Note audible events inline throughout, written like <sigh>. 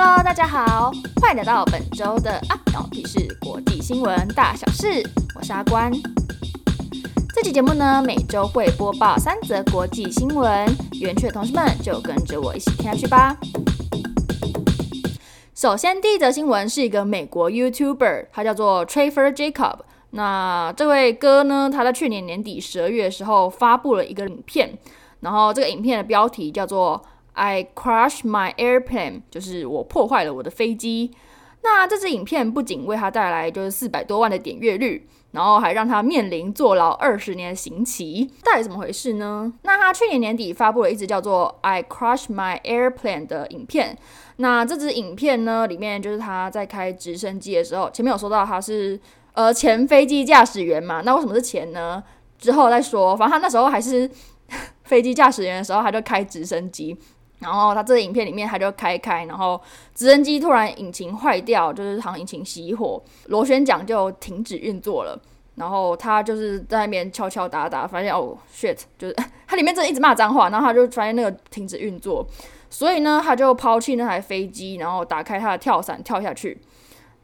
Hello，大家好，欢迎来到本周的阿关我 P 事国际新闻大小事，我是阿关。这期节目呢，每周会播报三则国际新闻，有兴趣的同学们就跟着我一起听下去吧。首先，第一则新闻是一个美国 YouTuber，他叫做 Trevor Jacob。那这位哥呢，他在去年年底十二月的时候发布了一个影片，然后这个影片的标题叫做 I crash my airplane，就是我破坏了我的飞机。那这支影片不仅为他带来就是四百多万的点阅率，然后还让他面临坐牢二十年的刑期。到底怎么回事呢？那他去年年底发布了一支叫做 I crash my airplane 的影片。那这支影片呢，里面就是他在开直升机的时候，前面有说到他是。呃，前飞机驾驶员嘛，那为什么是前呢？之后再说。反正他那时候还是 <laughs> 飞机驾驶员的时候，他就开直升机。然后他这个影片里面，他就开开，然后直升机突然引擎坏掉，就是好像引擎熄火，螺旋桨就停止运作了。然后他就是在那边敲敲打打，发现哦，shit，就是 <laughs> 他里面真的一直骂脏话，然后他就发现那个停止运作，所以呢，他就抛弃那台飞机，然后打开他的跳伞跳下去。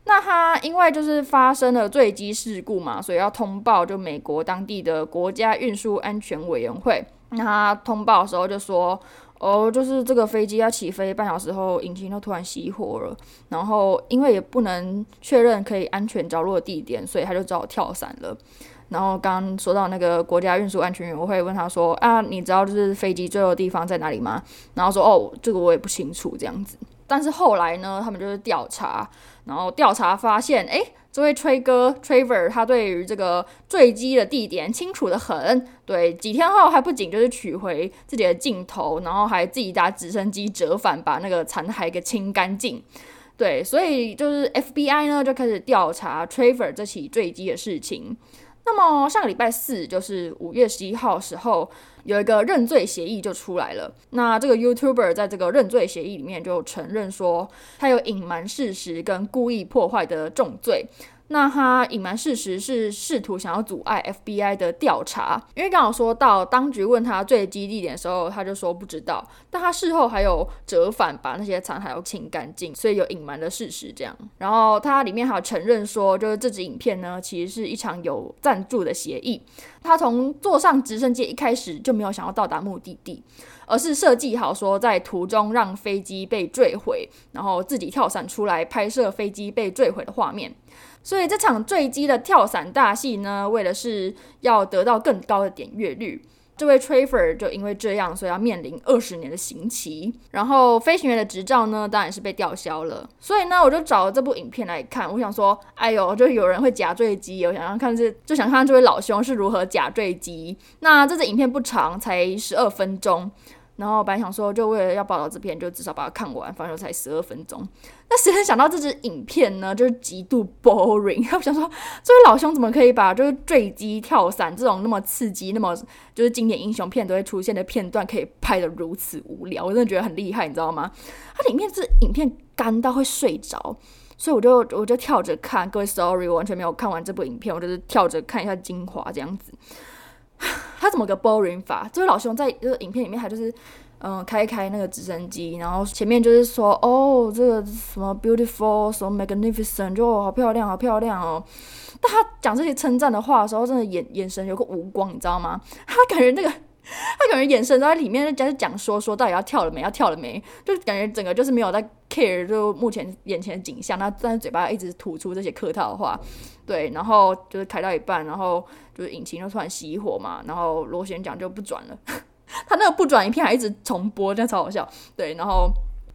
那他因为就是发生了坠机事故嘛，所以要通报就美国当地的国家运输安全委员会。那他通报的时候就说，哦，就是这个飞机要起飞半小时后，引擎就突然熄火了。然后因为也不能确认可以安全着陆的地点，所以他就只好跳伞了。然后刚刚说到那个国家运输安全委员会问他说，啊，你知道就是飞机坠落地方在哪里吗？然后说，哦，这个我也不清楚这样子。但是后来呢，他们就是调查，然后调查发现，诶，这位吹哥 Trevor 他对于这个坠机的地点清楚得很。对，几天后还不仅就是取回自己的镜头，然后还自己搭直升机折返，把那个残骸给清干净。对，所以就是 FBI 呢就开始调查 Trevor 这起坠机的事情。那么上个礼拜四，就是五月十一号时候，有一个认罪协议就出来了。那这个 YouTuber 在这个认罪协议里面就承认说，他有隐瞒事实跟故意破坏的重罪。那他隐瞒事实是试图想要阻碍 FBI 的调查，因为刚好说到当局问他坠机地点的时候，他就说不知道，但他事后还有折返把那些残骸都清干净，所以有隐瞒的事实这样。然后他里面还有承认说，就是这支影片呢，其实是一场有赞助的协议。他从坐上直升机一开始就没有想要到达目的地，而是设计好说在途中让飞机被坠毁，然后自己跳伞出来拍摄飞机被坠毁的画面。所以这场坠机的跳伞大戏呢，为的是要得到更高的点阅率。这位 Trevor 就因为这样，所以要面临二十年的刑期。然后飞行员的执照呢，当然是被吊销了。所以呢，我就找了这部影片来看。我想说，哎呦，就有人会假坠机，我想要看这，就想看这位老兄是如何假坠机。那这支影片不长，才十二分钟。然后本来想说，就为了要报道这篇，就至少把它看完，反正才十二分钟。那谁能想到这支影片呢，就是极度 boring。我想说，这位老兄怎么可以把就是坠机、跳伞这种那么刺激、那么就是经典英雄片都会出现的片段，可以拍得如此无聊？我真的觉得很厉害，你知道吗？它里面这影片干到会睡着，所以我就我就跳着看。各位，sorry，我完全没有看完这部影片，我就是跳着看一下精华这样子。<laughs> 他怎么个 boring 法？这位老兄在这个影片里面他就是，嗯、开开那个直升机，然后前面就是说，哦，这个什么 beautiful，什么 magnificent，就好漂亮，好漂亮哦。但他讲这些称赞的话的时候，真的眼眼神有个无光，你知道吗？他感觉那个，<laughs> 他感觉眼神都在里面在讲说说到底要跳了没，要跳了没，就感觉整个就是没有在 care，就目前眼前的景象，他但是嘴巴一直吐出这些客套的话。对，然后就是开到一半，然后就是引擎就突然熄火嘛，然后螺旋桨就不转了。<laughs> 他那个不转影片还一直重播，这样超好笑。对，然后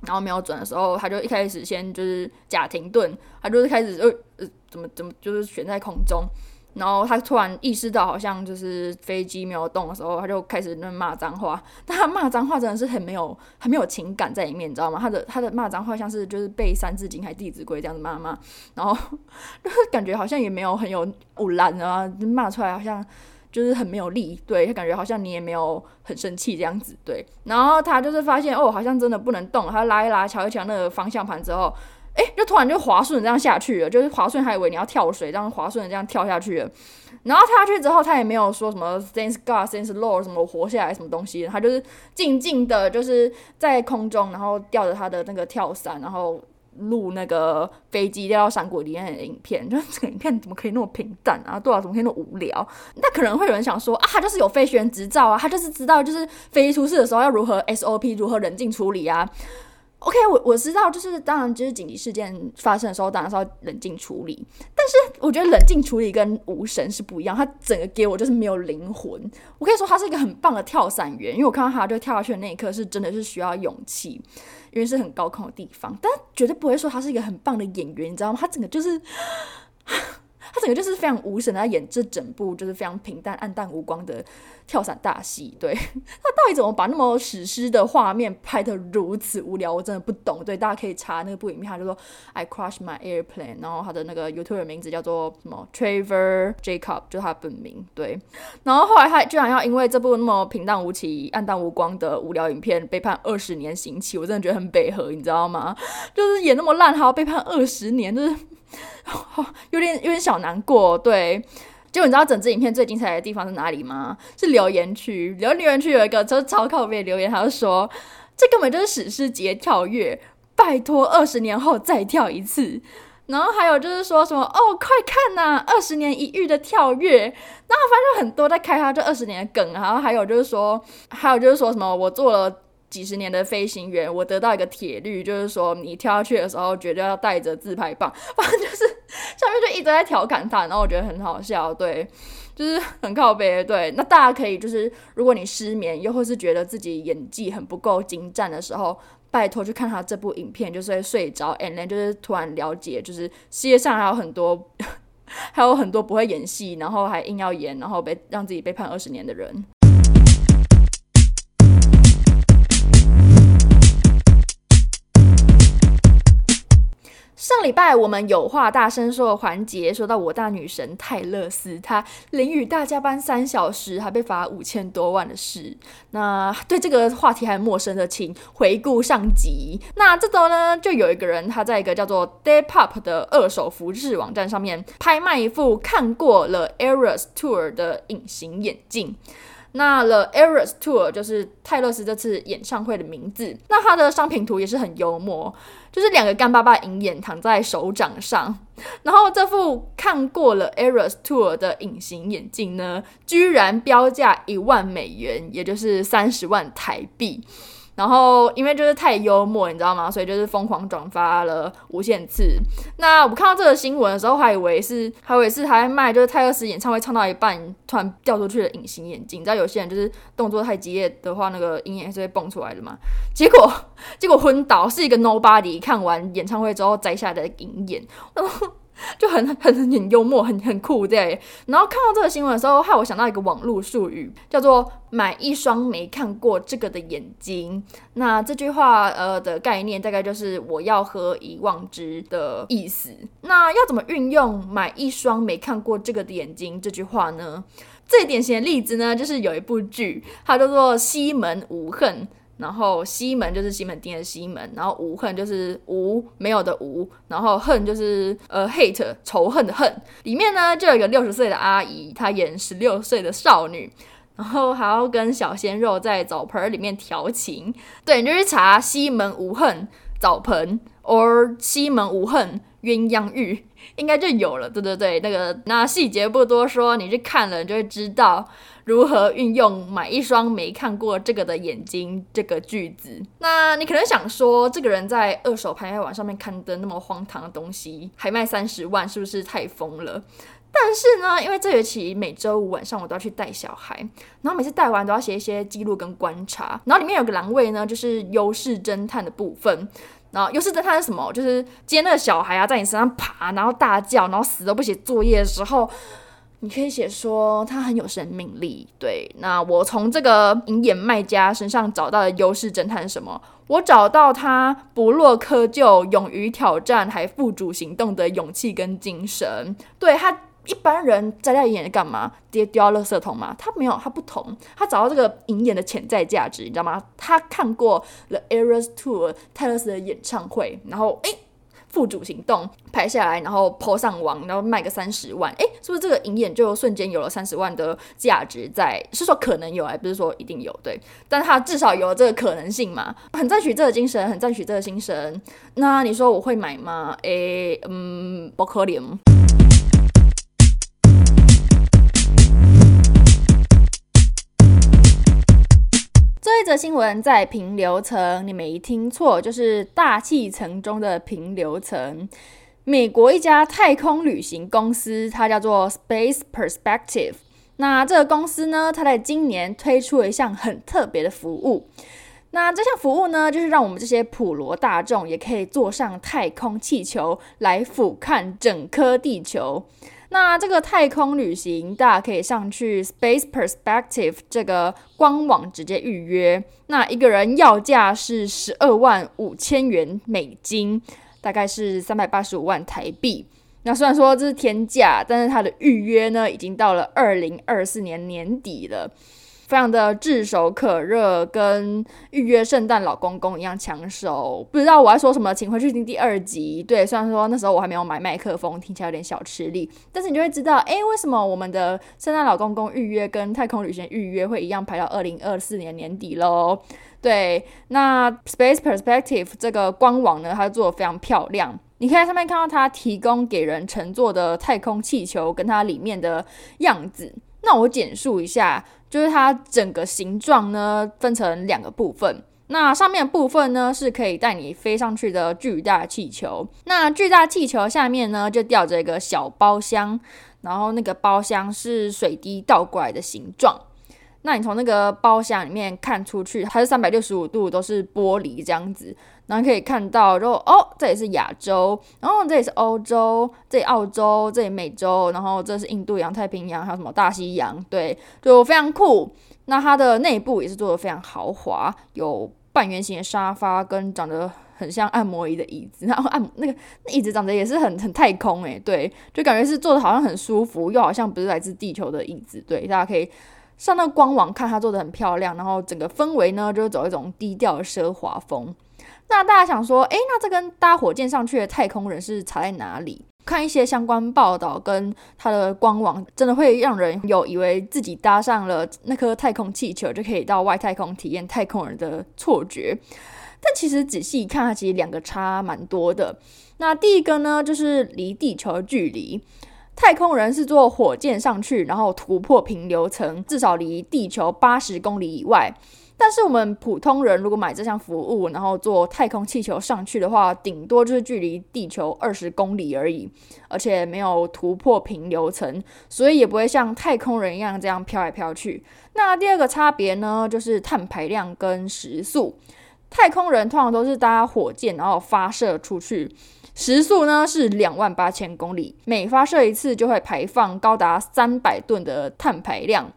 然后没有转的时候，他就一开始先就是假停顿，他就是开始呃呃怎么怎么就是悬在空中。然后他突然意识到，好像就是飞机没有动的时候，他就开始那骂脏话。但他骂脏话真的是很没有、很没有情感在里面，你知道吗？他的他的骂脏话像是就是背《三字经》还《弟子规》这样子骂骂，然后就是感觉好像也没有很有呜烂啊，骂出来好像就是很没有力。对，他感觉好像你也没有很生气这样子。对，然后他就是发现哦，好像真的不能动，他拉一拉、瞧一瞧那个方向盘之后。诶，哎，就突然就滑顺这样下去了，就是滑顺还以为你要跳水，这样滑顺这样跳下去了。然后跳下去之后，他也没有说什么 Thanks God, Thanks Lord 什么活下来什么东西，他就是静静的，就是在空中，然后吊着他的那个跳伞，然后录那个飞机掉到山谷里面的影片。就 <laughs> 这个影片怎么可以那么平淡啊？对啊，怎么可以那么无聊？那可能会有人想说啊，他就是有飞行员执照啊，他就是知道就是飞机出事的时候要如何 SOP，如何冷静处理啊。OK，我我知道，就是当然，就是紧急事件发生的时候，当然是要冷静处理。但是我觉得冷静处理跟无神是不一样，他整个给我就是没有灵魂。我可以说他是一个很棒的跳伞员，因为我看到他就跳下去的那一刻是真的是需要勇气，因为是很高空的地方。但绝对不会说他是一个很棒的演员，你知道吗？他整个就是。<laughs> 他整个就是非常无神的在演这整部就是非常平淡、黯淡无光的跳伞大戏。对，<laughs> 他到底怎么把那么史诗的画面拍得如此无聊？我真的不懂。对，大家可以查那个部影片，他就说 I crash my airplane，然后他的那个 YouTube 名字叫做什么 Trevor Jacob，就是他本名。对，然后后来他居然要因为这部那么平淡无奇、黯淡无光的无聊影片被判二十年刑期，我真的觉得很北和，你知道吗？<laughs> 就是演那么烂，还要被判二十年，就是。<laughs> 有点有点小难过，对。就你知道整支影片最精彩的地方是哪里吗？是留言区，留留言区有一个就超靠北留言，他就说这根本就是史诗级跳跃，拜托二十年后再跳一次。然后还有就是说什么哦，快看呐，二十年一遇的跳跃。然后发现很多在开他这二十年的梗，然后还有就是说，还有就是说什么我做了。几十年的飞行员，我得到一个铁律，就是说你跳下去的时候绝对要带着自拍棒。<laughs> 反正就是下面就一直在调侃他，然后我觉得很好笑，对，就是很靠北，对。那大家可以就是，如果你失眠，又或是觉得自己演技很不够精湛的时候，拜托去看他这部影片，就是会睡着，and then 就是突然了解，就是世界上还有很多，还有很多不会演戏，然后还硬要演，然后被让自己被判二十年的人。上礼拜我们有话大声说的环节，说到我大女神泰勒斯，她淋雨大加班三小时，还被罚五千多万的事。那对这个话题还陌生的，请回顾上集。那这周呢，就有一个人他在一个叫做 Depop 的二手服饰网站上面拍卖一副看过了 Eras Tour 的隐形眼镜。那 The Eras Tour 就是泰勒斯这次演唱会的名字。那他的商品图也是很幽默，就是两个干巴巴银眼躺在手掌上。然后这副看过了 Eras Tour 的隐形眼镜呢，居然标价一万美元，也就是三十万台币。然后因为就是太幽默，你知道吗？所以就是疯狂转发了无限次。那我看到这个新闻的时候，还以为是还以为是他在卖，就是泰勒斯演唱会唱到一半突然掉出去的隐形眼镜。你知道有些人就是动作太激烈的话，那个银眼是会蹦出来的嘛？结果 <laughs> 结果昏倒，是一个 nobody 看完演唱会之后摘下的银眼。<laughs> 就很很很幽默，很很酷对。然后看到这个新闻的时候，害我想到一个网络术语，叫做“买一双没看过这个的眼睛”。那这句话呃的概念大概就是我要喝遗忘之的意思。那要怎么运用“买一双没看过这个的眼睛”这句话呢？最典型的例子呢，就是有一部剧，它叫做《西门无恨》。然后西门就是西门町的西门，然后无恨就是无没有的无，然后恨就是呃 hate 仇恨的恨。里面呢就有一个六十岁的阿姨，她演十六岁的少女，然后还要跟小鲜肉在澡盆里面调情。对，你就去查西门无恨澡盆，or 西门无恨鸳鸯浴，应该就有了。对对对，那个那细节不多说，你去看了你就会知道。如何运用买一双没看过这个的眼睛这个句子？那你可能想说，这个人在二手拍卖网上面看的那么荒唐的东西，还卖三十万，是不是太疯了？但是呢，因为这学期每周五晚上我都要去带小孩，然后每次带完都要写一些记录跟观察，然后里面有个栏位呢，就是优势侦探的部分。然后优势侦探是什么？就是接那个小孩啊，在你身上爬，然后大叫，然后死都不写作业的时候。你可以写说他很有生命力，对。那我从这个银眼卖家身上找到的优势侦探是什么？我找到他不落窠臼、勇于挑战、还付诸行动的勇气跟精神。对，他一般人摘掉银眼干嘛？直接丢到垃圾桶吗？他没有，他不同。他找到这个银眼的潜在价值，你知道吗？他看过 The Eras Tour 泰勒丝的演唱会，然后诶。副主行动拍下来，然后 po 上网，然后卖个三十万，诶，是不是这个影眼就瞬间有了三十万的价值在？是说可能有，还不是说一定有，对，但他至少有了这个可能性嘛，很赞许这个精神，很赞许这个精神。那你说我会买吗？诶，嗯，不可能。这则新闻在平流层，你没听错，就是大气层中的平流层。美国一家太空旅行公司，它叫做 Space Perspective。那这个公司呢，它在今年推出了一项很特别的服务。那这项服务呢，就是让我们这些普罗大众也可以坐上太空气球来俯瞰整颗地球。那这个太空旅行，大家可以上去 Space Perspective 这个官网直接预约。那一个人要价是十二万五千元美金，大概是三百八十五万台币。那虽然说这是天价，但是它的预约呢，已经到了二零二四年年底了。非常的炙手可热，跟预约圣诞老公公一样抢手。不知道我要说什么，请回去听第二集。对，虽然说那时候我还没有买麦克风，听起来有点小吃力，但是你就会知道，诶，为什么我们的圣诞老公公预约跟太空旅行预约会一样排到二零二四年年底喽？对，那 Space Perspective 这个官网呢，它做的非常漂亮，你可以在上面看到它提供给人乘坐的太空气球跟它里面的样子。那我简述一下。就是它整个形状呢，分成两个部分。那上面的部分呢，是可以带你飞上去的巨大气球。那巨大气球下面呢，就吊着一个小包厢，然后那个包厢是水滴倒过来的形状。那你从那个包厢里面看出去，它是三百六十五度都是玻璃这样子。然后可以看到，然后哦，这里是亚洲，然后这里是欧洲，这里澳洲，这里美洲，然后这是印度洋、太平洋，还有什么大西洋，对，就非常酷。那它的内部也是做的非常豪华，有半圆形的沙发跟长得很像按摩椅的椅子，然后按 <laughs> 那个那椅子长得也是很很太空诶，对，就感觉是坐的好像很舒服，又好像不是来自地球的椅子，对，大家可以上那个官网看，它做的很漂亮，然后整个氛围呢，就是走一种低调的奢华风。那大家想说，诶，那这跟搭火箭上去的太空人是差在哪里？看一些相关报道跟它的官网，真的会让人有以为自己搭上了那颗太空气球就可以到外太空体验太空人的错觉。但其实仔细一看，它其实两个差蛮多的。那第一个呢，就是离地球的距离，太空人是坐火箭上去，然后突破平流层，至少离地球八十公里以外。但是我们普通人如果买这项服务，然后坐太空气球上去的话，顶多就是距离地球二十公里而已，而且没有突破平流层，所以也不会像太空人一样这样飘来飘去。那第二个差别呢，就是碳排量跟时速。太空人通常都是搭火箭，然后发射出去，时速呢是两万八千公里，每发射一次就会排放高达三百吨的碳排量。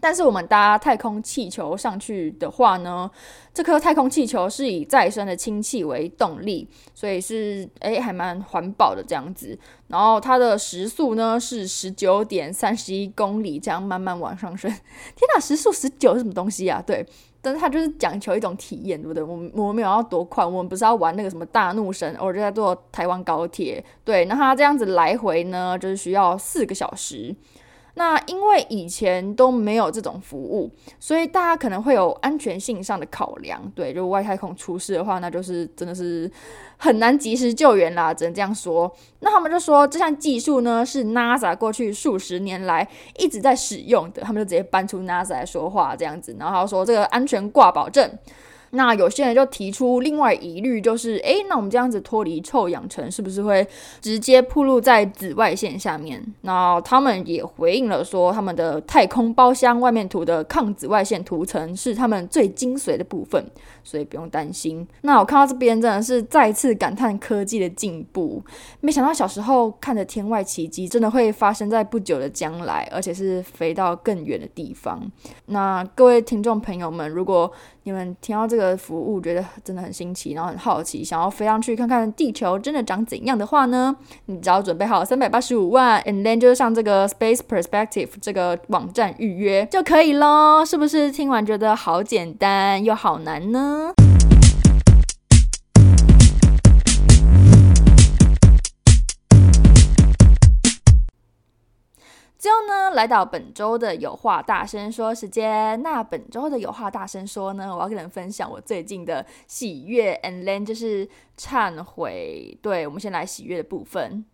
但是我们搭太空气球上去的话呢，这颗太空气球是以再生的氢气为动力，所以是诶还蛮环保的这样子。然后它的时速呢是十九点三十一公里，这样慢慢往上升。<laughs> 天哪，时速十九是什么东西啊？对，但是它就是讲求一种体验，对不对？我们我们没有要多快，我们不是要玩那个什么大怒神，我就在坐台湾高铁。对，那它这样子来回呢，就是需要四个小时。那因为以前都没有这种服务，所以大家可能会有安全性上的考量。对，如果外太空出事的话，那就是真的是很难及时救援啦，只能这样说。那他们就说这项技术呢，是 NASA 过去数十年来一直在使用的，他们就直接搬出 NASA 来说话这样子，然后说这个安全挂保证。那有些人就提出另外疑虑，就是，诶，那我们这样子脱离臭氧层，是不是会直接暴露在紫外线下面？那他们也回应了说，他们的太空包厢外面涂的抗紫外线涂层是他们最精髓的部分，所以不用担心。那我看到这边真的是再次感叹科技的进步，没想到小时候看的天外奇迹，真的会发生在不久的将来，而且是飞到更远的地方。那各位听众朋友们，如果你们听到这个服务，觉得真的很新奇，然后很好奇，想要飞上去看看地球真的长怎样的话呢？你只要准备好三百八十五万，and then 就上这个 Space Perspective 这个网站预约就可以咯。是不是听完觉得好简单又好难呢？来到本周的有话大声说时间。那本周的有话大声说呢，我要跟你们分享我最近的喜悦，and then 就是忏悔。对，我们先来喜悦的部分。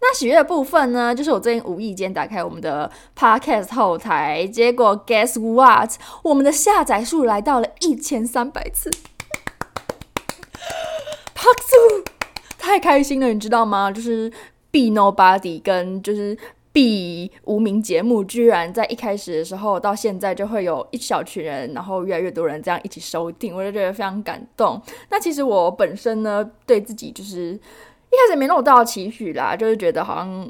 那喜悦的部分呢，就是我最近无意间打开我们的 podcast 后台，结果 guess what，我们的下载数来到了一千三百次，拍手，太开心了，你知道吗？就是 Be Nobody 跟就是 B 无名节目，居然在一开始的时候到现在就会有一小群人，然后越来越多人这样一起收听，我就觉得非常感动。那其实我本身呢，对自己就是。一开始没那么大的期许啦，就是觉得好像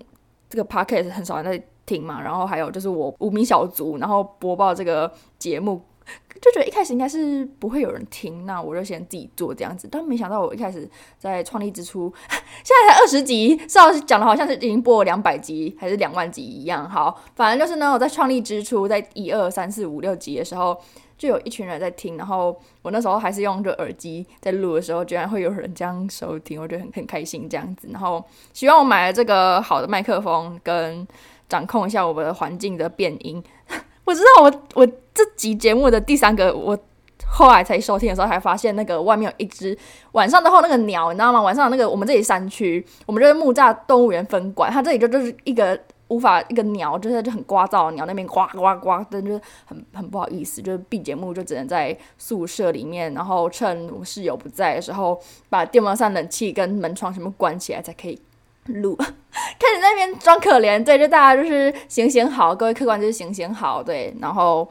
这个 podcast 很少人在听嘛，然后还有就是我无名小卒，然后播报这个节目，<laughs> 就觉得一开始应该是不会有人听，那我就先自己做这样子。但没想到我一开始在创立之初，<laughs> 现在才二十集，是要讲的好像是已经播了两百集还是两万集一样。好，反正就是呢，我在创立之初，在一二三四五六集的时候。就有一群人在听，然后我那时候还是用着耳机在录的时候，居然会有人这样收听，我觉得很很开心这样子。然后希望我买了这个好的麦克风，跟掌控一下我们的环境的变音。我知道我我这集节目的第三个，我后来才收听的时候，才发现那个外面有一只晚上的话那个鸟，你知道吗？晚上那个我们这里山区，我们就是木栅动物园分馆，它这里就就是一个。无法一个鸟，就是就很聒噪，鸟那边呱呱呱真，就是很很不好意思，就是 B 节目就只能在宿舍里面，然后趁我室友不在的时候，把电风扇、冷气跟门窗全部关起来才可以录。<laughs> 开始在那边装可怜，对，就大家就是行行好，各位客官就是行行好，对，然后。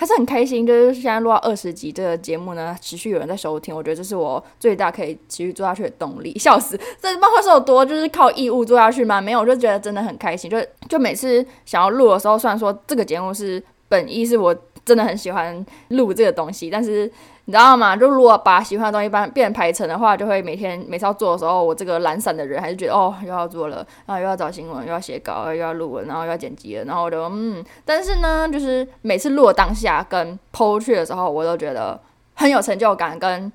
还是很开心，就是现在录到二十集这个节目呢，持续有人在收听，我觉得这是我最大可以持续做下去的动力。<laughs> 笑死，这漫画是有多就是靠义务做下去吗？没有，我就觉得真的很开心。就就每次想要录的时候，虽然说这个节目是本意是我真的很喜欢录这个东西，但是。你知道吗？就如果把喜欢的东西变变排成的话，就会每天每次要做的时候，我这个懒散的人还是觉得哦，又要做了，然后又要找新闻，又要写稿，又要录了，然后又要剪辑了，然后我就嗯，但是呢，就是每次录的当下跟剖去的时候，我都觉得很有成就感，跟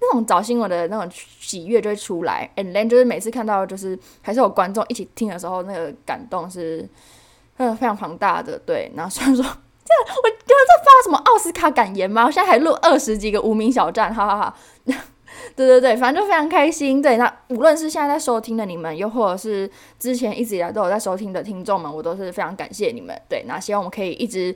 那种找新闻的那种喜悦就会出来。And then 就是每次看到就是还是有观众一起听的时候，那个感动是嗯非常庞大的。对，然后虽然说。我刚刚在发什么奥斯卡感言吗？我现在还录二十几个无名小站，哈哈哈！<laughs> 对对对，反正就非常开心。对，那无论是现在在收听的你们，又或者是之前一直以来都有在收听的听众们，我都是非常感谢你们。对，那希望我们可以一直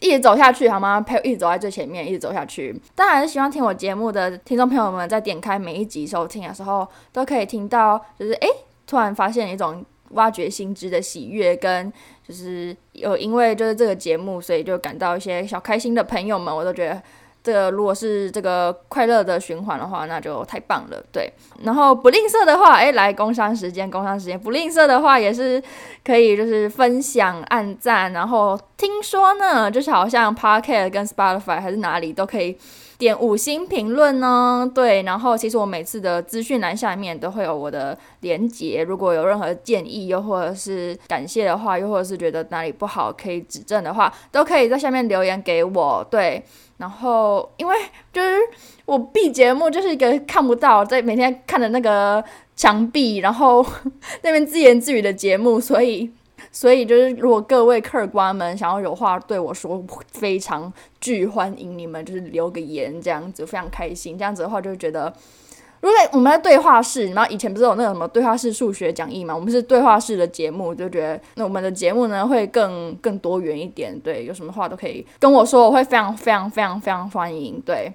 一直走下去，好吗？陪我一直走在最前面，一直走下去。当然，希望听我节目的听众朋友们在点开每一集收听的时候，都可以听到，就是诶，突然发现一种。挖掘新知的喜悦，跟就是有因为就是这个节目，所以就感到一些小开心的朋友们，我都觉得这个如果是这个快乐的循环的话，那就太棒了。对，然后不吝啬的话，哎，来工商时间，工商时间，不吝啬的话也是可以，就是分享、按赞，然后听说呢，就是好像 Podcast 跟 Spotify 还是哪里都可以。点五星评论呢？对，然后其实我每次的资讯栏下面都会有我的连结，如果有任何建议，又或者是感谢的话，又或者是觉得哪里不好可以指正的话，都可以在下面留言给我。对，然后因为就是我 B 节目就是一个看不到，在每天看的那个墙壁，然后 <laughs> 那边自言自语的节目，所以。所以就是，如果各位客官们想要有话对我说，非常巨欢迎你们，就是留个言这样子，非常开心。这样子的话，就觉得，如果我们在对话室，然后以前不是有那个什么对话室数学讲义嘛？我们是对话室的节目，就觉得那我们的节目呢会更更多元一点。对，有什么话都可以跟我说，我会非常非常非常非常欢迎。对。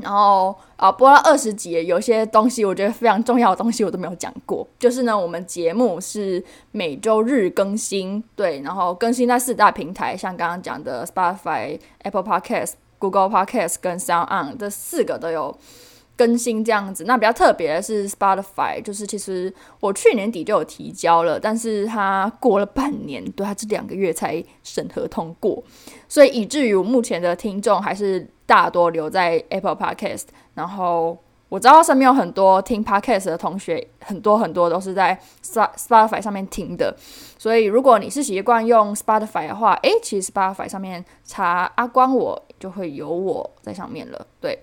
然后啊，播到二十集，有些东西我觉得非常重要的东西我都没有讲过。就是呢，我们节目是每周日更新，对，然后更新在四大平台，像刚刚讲的 Spotify、Apple Podcast、Google Podcast 跟 Sound On 这四个都有更新这样子。那比较特别的是 Spotify，就是其实我去年底就有提交了，但是它过了半年，对，它这两个月才审核通过，所以以至于我目前的听众还是。大多留在 Apple Podcast，然后我知道身边有很多听 Podcast 的同学，很多很多都是在 Spotify 上面听的，所以如果你是习惯用 Spotify 的话，诶，其实 Spotify 上面查阿光我就会有我在上面了，对，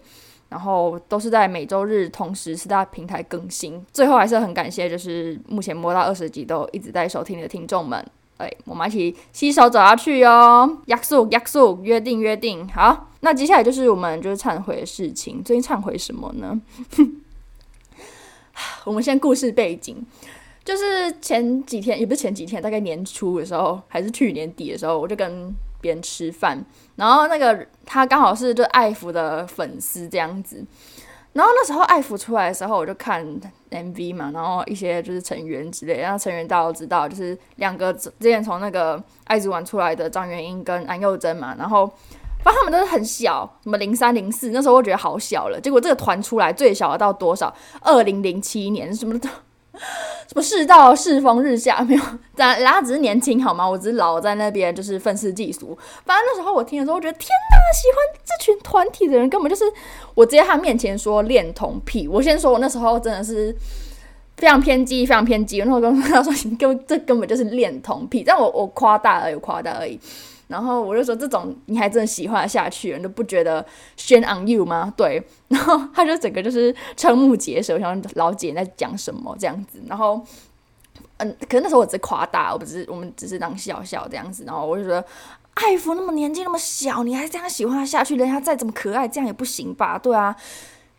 然后都是在每周日同时四大平台更新。最后还是很感谢，就是目前摸到二十集都一直在收听的听众们。哎，我们一起携手走下去哟。约束约束，约定约定。好，那接下来就是我们就是忏悔的事情。最近忏悔什么呢？<laughs> 我们先故事背景，就是前几天也不是前几天，大概年初的时候，还是去年底的时候，我就跟边吃饭，然后那个他刚好是就艾福的粉丝这样子。然后那时候艾福出来的时候，我就看 MV 嘛，然后一些就是成员之类，然后成员大家都知道，就是两个之前从那个爱之丸出来的张元英跟安宥真嘛，然后反正他们都是很小，什么零三零四，那时候我觉得好小了，结果这个团出来最小的到多少？二零零七年什么的。<laughs> 什么世道世风日下没有？咱然后只是年轻好吗？我只是老在那边就是愤世嫉俗。反正那时候我听的时候，我觉得天哪，喜欢这群团体的人根本就是我直接他面前说恋童癖。我先说，我那时候真的是非常偏激，非常偏激。然后跟他说，你根这根本就是恋童癖，但我我夸大而已，夸大而已。然后我就说，这种你还真的喜欢下去，你都不觉得 shame on you 吗？对，<laughs> 然后他就整个就是瞠目结舌，我想老姐在讲什么这样子。然后，嗯，可是那时候我只夸大，我不是我们只是当笑笑这样子。然后我就觉得，艾弗那么年纪那么小，你还这样喜欢他下去，人家再怎么可爱，这样也不行吧？对啊。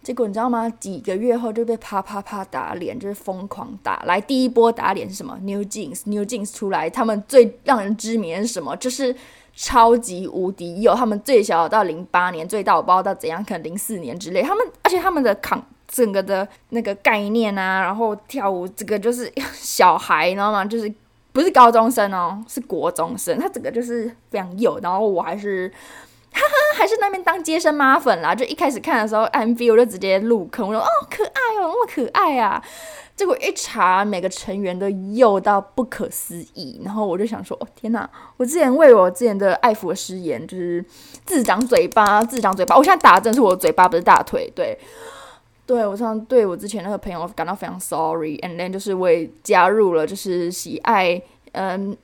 结果你知道吗？几个月后就被啪啪啪打脸，就是疯狂打。来，第一波打脸是什么？New Jeans，New Jeans 出来，他们最让人知名是什么？就是超级无敌有他们最小到零八年，最大我不知道到怎样，可能零四年之类。他们而且他们的扛整个的那个概念啊，然后跳舞这个就是小孩，你知道吗？就是不是高中生哦，是国中生。他整个就是非常幼，然后我还是。哈哈，还是那边当接生妈粉啦！就一开始看的时候，MV 我就直接入坑，我说哦，可爱哦，那么可爱啊！结果一查，每个成员都幼到不可思议，然后我就想说，哦天哪！我之前为我之前的爱佛失言，就是自长嘴巴，自长嘴巴。我现在打的真是我的嘴巴，不是大腿。对，对我常对我之前那个朋友感到非常 sorry，and then 就是我也加入了，就是喜爱，嗯。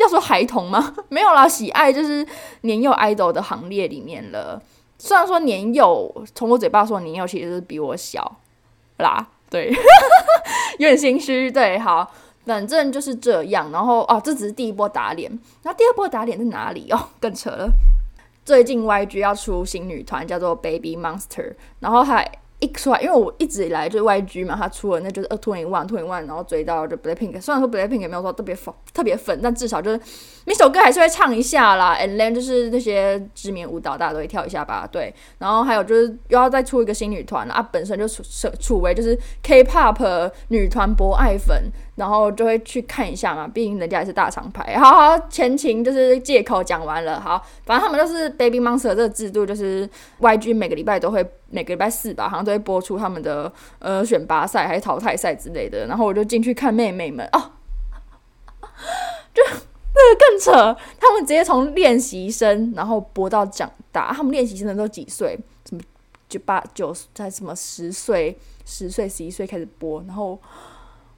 要说孩童吗？<laughs> 没有啦，喜爱就是年幼 idol 的行列里面了。虽然说年幼，从我嘴巴说年幼，其实是比我小啦。对，<laughs> 有点心虚。对，好，反正就是这样。然后哦，这只是第一波打脸。然后第二波打脸在哪里？哦，更扯了。最近 YG 要出新女团，叫做 Baby Monster，然后还。一出来，因为我一直以来就是 YG 嘛，他出了那就是 Twenty One Twenty One，然后追到就 Blackpink。虽然说 Blackpink 也没有说特别粉，特别粉，但至少就是每首歌还是会唱一下啦。And then 就是那些知名舞蹈，大家都会跳一下吧。对，然后还有就是又要再出一个新女团啊，本身就处处为就是 K-pop 女团博爱粉。然后就会去看一下嘛，毕竟人家也是大厂牌。好好，前情就是借口讲完了。好，反正他们都是 Baby Monster 这个制度，就是 YG 每个礼拜都会，每个礼拜四吧，好像都会播出他们的呃选拔赛还是淘汰赛之类的。然后我就进去看妹妹们哦，<laughs> <laughs> 就那个更扯，他们直接从练习生然后播到长大，他们练习生的都几岁？什么就八九在什么十岁、十岁、十一岁开始播，然后。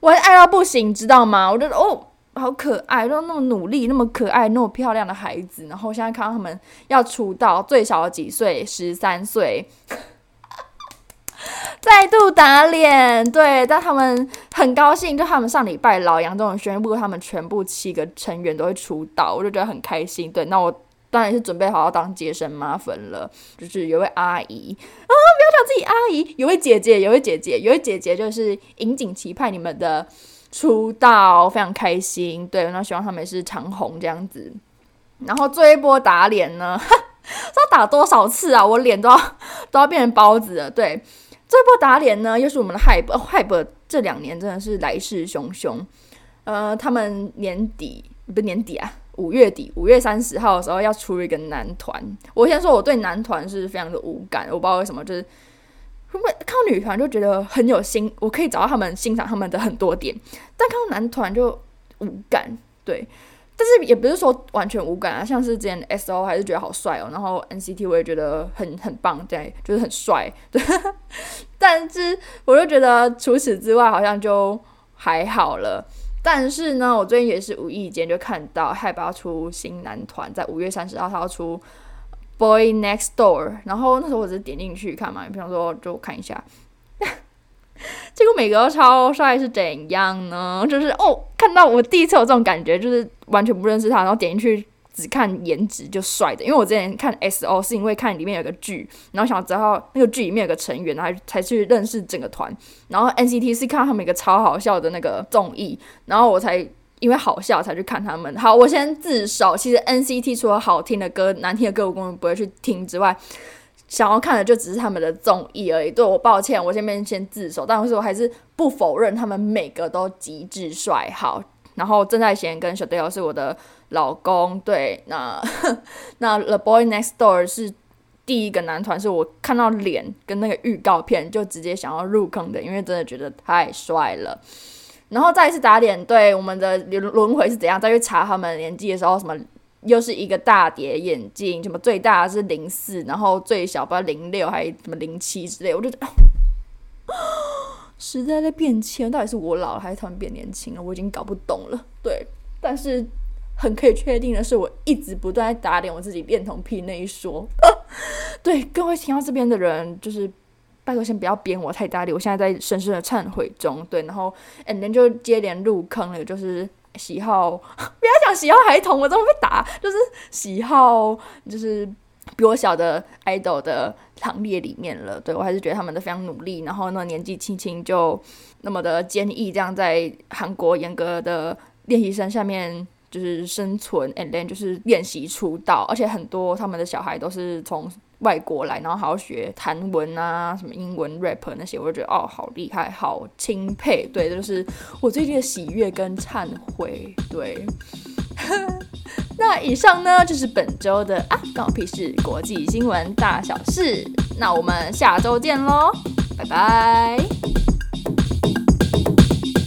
我爱到不行，知道吗？我觉得哦，好可爱，都那么努力，那么可爱，那么漂亮的孩子。然后现在看到他们要出道，最小几岁？十三岁，<laughs> 再度打脸。对，但他们很高兴，就他们上礼拜老杨这种宣布，他们全部七个成员都会出道，我就觉得很开心。对，那我。当然是准备好好当接生妈粉了，就是有位阿姨啊，不要叫自己阿姨，有位姐姐，有位姐姐，有位姐姐，就是引颈期盼你们的出道，非常开心。对，那希望他们是长红这样子。然后这一波打脸呢，哈，要打多少次啊？我脸都要都要变成包子了。对，这波打脸呢，又是我们的 HYBE，HYBE 这两年真的是来势汹汹。呃，他们年底不是年底啊。五月底，五月三十号的时候要出一个男团。我先说，我对男团是非常的无感，我不知道为什么，就是会不会看到女团就觉得很有心，我可以找到他们欣赏他们的很多点，但看到男团就无感。对，但是也不是说完全无感啊，像是之前 S.O 还是觉得好帅哦，然后 N.C.T 我也觉得很很棒，对，就是很帅。对，<laughs> 但是我就觉得除此之外好像就还好了。但是呢，我最近也是无意间就看到害怕出新男团，在五月三十号他要出 Boy Next Door，然后那时候我只是点进去看嘛，比方说就看一下，<laughs> 结果每个都超帅，是怎样呢？就是哦，看到我第一次有这种感觉，就是完全不认识他，然后点进去只看颜值就帅的。因为我之前看 S.O 是因为看里面有个剧，然后想知道那个剧里面有个成员，然后才去认识整个团。然后 N.C.T 是看他们一个超好笑的那个综艺，然后我才因为好笑才去看他们。好，我先自首，其实 N.C.T 除了好听的歌、难听的歌我根本不会去听之外。想要看的就只是他们的综艺而已。对，我抱歉，我这边先自首，但是我还是不否认他们每个都极致帅好。然后郑在贤跟小 Dale 是我的老公，对，那 <laughs> 那 The Boy Next Door 是第一个男团，是我看到脸跟那个预告片就直接想要入坑的，因为真的觉得太帅了。然后再一次打脸，对我们的轮轮回是怎样？再去查他们年纪的时候，什么？又是一个大叠眼镜，什么最大是零四，然后最小不知道零六还是什么零七之类，我就觉得时代在变迁，到底是我老了还是他们变年轻了？我已经搞不懂了。对，但是很可以确定的是，我一直不断在打脸我自己恋童癖那一说。<laughs> 对，各位听到这边的人，就是拜托先不要编我太大力，我现在在深深的忏悔中。对，然后 and then 就接连入坑了，就是。喜好，<laughs> 不要讲喜好孩童，我怎么被打？就是喜好，就是比我小的 idol 的行列里面了。对，我还是觉得他们都非常努力，然后呢，年纪轻轻就那么的坚毅，这样在韩国严格的练习生下面就是生存，and then 就是练习出道，而且很多他们的小孩都是从。外国来，然后还要学韩文啊，什么英文 rap 那些，我就觉得哦，好厉害，好钦佩。对，就是我最近的喜悦跟忏悔。对，<laughs> 那以上呢就是本周的啊，关我屁事国际新闻大小事。那我们下周见喽，拜拜。